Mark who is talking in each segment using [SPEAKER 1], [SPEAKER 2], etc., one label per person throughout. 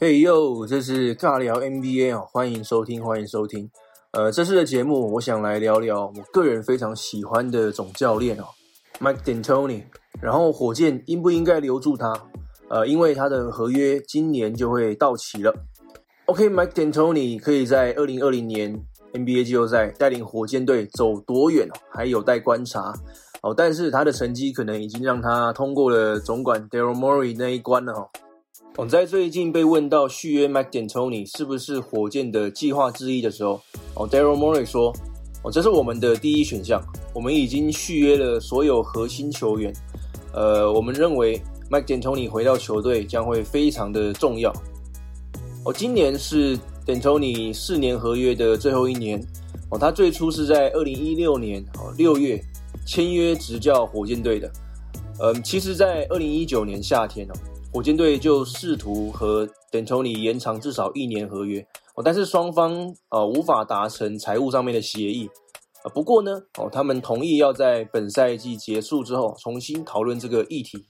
[SPEAKER 1] 嘿呦，这是尬聊 NBA 哦，欢迎收听，欢迎收听。呃，这次的节目，我想来聊聊我个人非常喜欢的总教练哦，Mike D'Antoni。然后火箭应不应该留住他？呃，因为他的合约今年就会到期了。OK，Mike D'Antoni 可以在二零二零年 NBA 季后赛带领火箭队走多远哦，还有待观察哦。但是他的成绩可能已经让他通过了总管 Daryl Morey 那一关了哈。我在最近被问到续约 Mike D'Antoni 是不是火箭的计划之一的时候，哦，Daryl Morey 说，哦，这是我们的第一选项，我们已经续约了所有核心球员，呃，我们认为 Mike D'Antoni 回到球队将会非常的重要。哦，今年是 D'Antoni 四年合约的最后一年，哦，他最初是在二零一六年哦六月签约执教火箭队的，嗯，其实，在二零一九年夏天哦。火箭队就试图和 D'Antoni 延长至少一年合约哦，但是双方呃无法达成财务上面的协议啊。不过呢哦，他们同意要在本赛季结束之后重新讨论这个议题。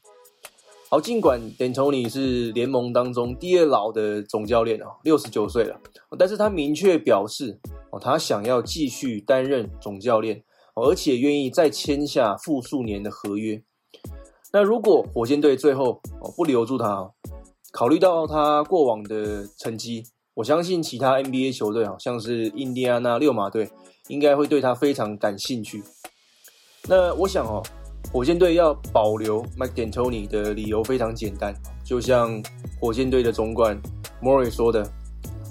[SPEAKER 1] 好，尽管 D'Antoni 是联盟当中第二老的总教练哦，六十九岁了，但是他明确表示哦，他想要继续担任总教练，而且愿意再签下复数年的合约。那如果火箭队最后哦不留住他，考虑到他过往的成绩，我相信其他 NBA 球队好，像是印第安纳六马队，应该会对他非常感兴趣。那我想哦，火箭队要保留 Mike D'Antoni 的理由非常简单，就像火箭队的总管 Mori 说的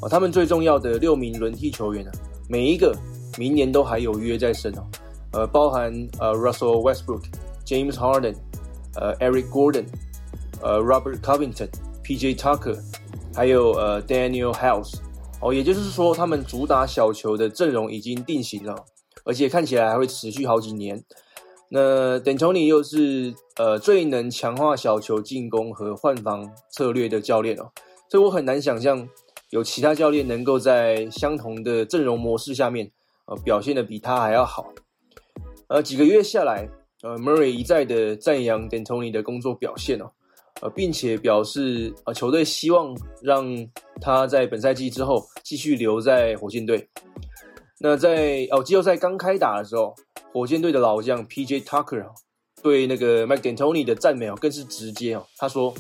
[SPEAKER 1] 哦，他们最重要的六名轮替球员啊，每一个明年都还有约在身哦，呃，包含呃 Russell Westbrook、James Harden。呃，Eric Gordon，呃，Robert Covington，P.J. Tucker，还有呃，Daniel House，哦，也就是说，他们主打小球的阵容已经定型了，而且看起来还会持续好几年。那 D'Antoni 又是呃最能强化小球进攻和换防策略的教练哦，所以我很难想象有其他教练能够在相同的阵容模式下面呃表现的比他还要好。呃，几个月下来。呃，Murray 一再的赞扬 D'Antoni 的工作表现哦，呃，并且表示呃球队希望让他在本赛季之后继续留在火箭队。那在哦季后赛刚开打的时候，火箭队的老将 P.J. Tucker 对那个 Mike D'Antoni 的赞美哦更是直接哦，他说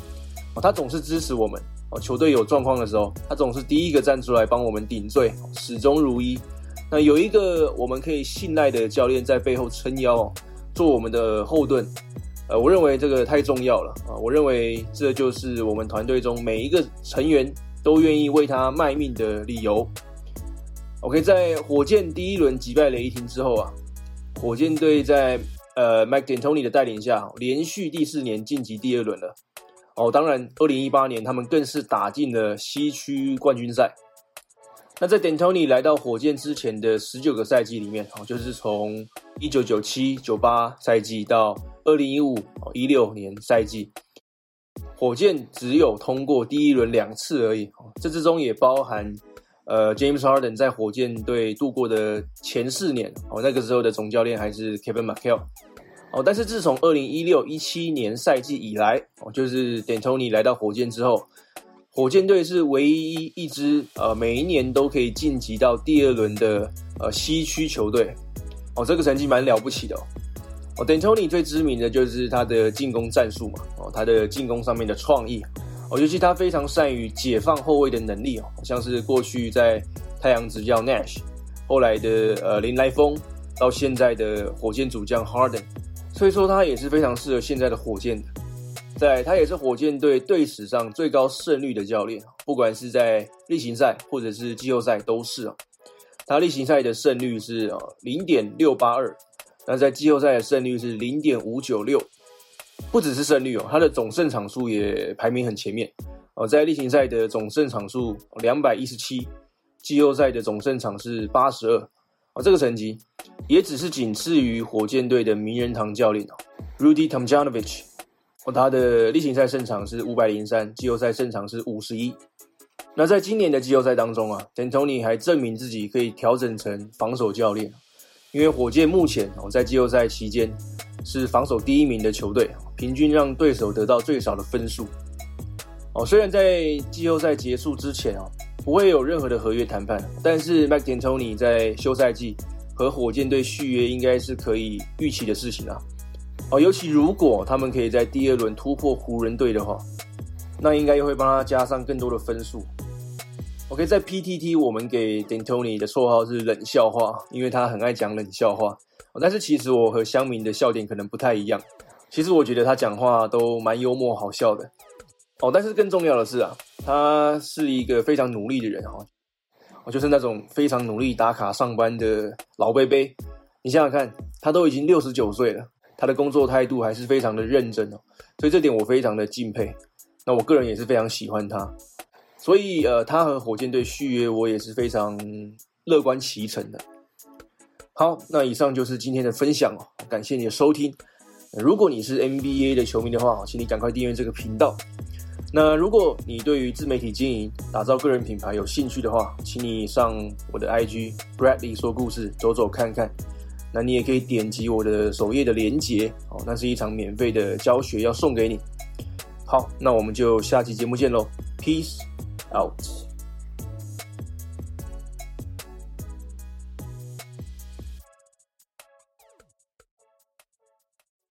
[SPEAKER 1] 哦他总是支持我们哦，球队有状况的时候，他总是第一个站出来帮我们顶罪，始终如一。那有一个我们可以信赖的教练在背后撑腰哦。做我们的后盾，呃，我认为这个太重要了啊！我认为这就是我们团队中每一个成员都愿意为他卖命的理由。OK，在火箭第一轮击败雷霆之后啊，火箭队在呃 Mike D'Antoni 的带领下，连续第四年晋级第二轮了。哦，当然，二零一八年他们更是打进了西区冠军赛。那在 D'Antoni 来到火箭之前的十九个赛季里面，哦，就是从一九九七九八赛季到二零一五一六年赛季，火箭只有通过第一轮两次而已。这之中也包含呃 James Harden 在火箭队度过的前四年，哦，那个时候的总教练还是 Kevin McHale。哦，但是自从二零一六一七年赛季以来，哦，就是 D'Antoni 来到火箭之后。火箭队是唯一一支呃每一年都可以晋级到第二轮的呃西区球队哦，这个成绩蛮了不起的哦。哦，D'Antoni 最知名的就是他的进攻战术嘛哦，他的进攻上面的创意哦，尤其他非常善于解放后卫的能力哦，像是过去在太阳执教 Nash，后来的呃林来峰，到现在的火箭主将 Harden，所以说他也是非常适合现在的火箭的。在他也是火箭队队史上最高胜率的教练，不管是在例行赛或者是季后赛都是啊。他例行赛的胜率是啊零点六八二，那在季后赛的胜率是零点五九六。不只是胜率哦，他的总胜场数也排名很前面哦。在例行赛的总胜场数两百一十七，季后赛的总胜场是八十二哦。这个成绩也只是仅次于火箭队的名人堂教练哦，Rudy Tomjanovich。哦，他的例行赛胜场是五百零三，季后赛胜场是五十一。那在今年的季后赛当中啊，D'Antoni 还证明自己可以调整成防守教练，因为火箭目前哦在季后赛期间是防守第一名的球队，平均让对手得到最少的分数。哦，虽然在季后赛结束之前哦，不会有任何的合约谈判，但是 Mike D'Antoni 在休赛季和火箭队续约应该是可以预期的事情啊。哦，尤其如果他们可以在第二轮突破湖人队的话，那应该又会帮他加上更多的分数。OK，在 PTT 我们给 D'Antoni 的绰号是冷笑话，因为他很爱讲冷笑话。哦但是其实我和乡民的笑点可能不太一样。其实我觉得他讲话都蛮幽默好笑的。哦，但是更重要的是啊，他是一个非常努力的人哈，我就是那种非常努力打卡上班的老贝贝。你想想看，他都已经六十九岁了，他的工作态度还是非常的认真哦，所以这点我非常的敬佩。那我个人也是非常喜欢他，所以呃，他和火箭队续约，我也是非常乐观其成的。好，那以上就是今天的分享哦，感谢你的收听。如果你是 NBA 的球迷的话，请你赶快订阅这个频道。那如果你对于自媒体经营、打造个人品牌有兴趣的话，请你上我的 IG Bradley 说故事走走看看。那你也可以点击我的首页的链接哦，那是一场免费的教学要送给你。好，那我们就下期节目见喽，Peace out。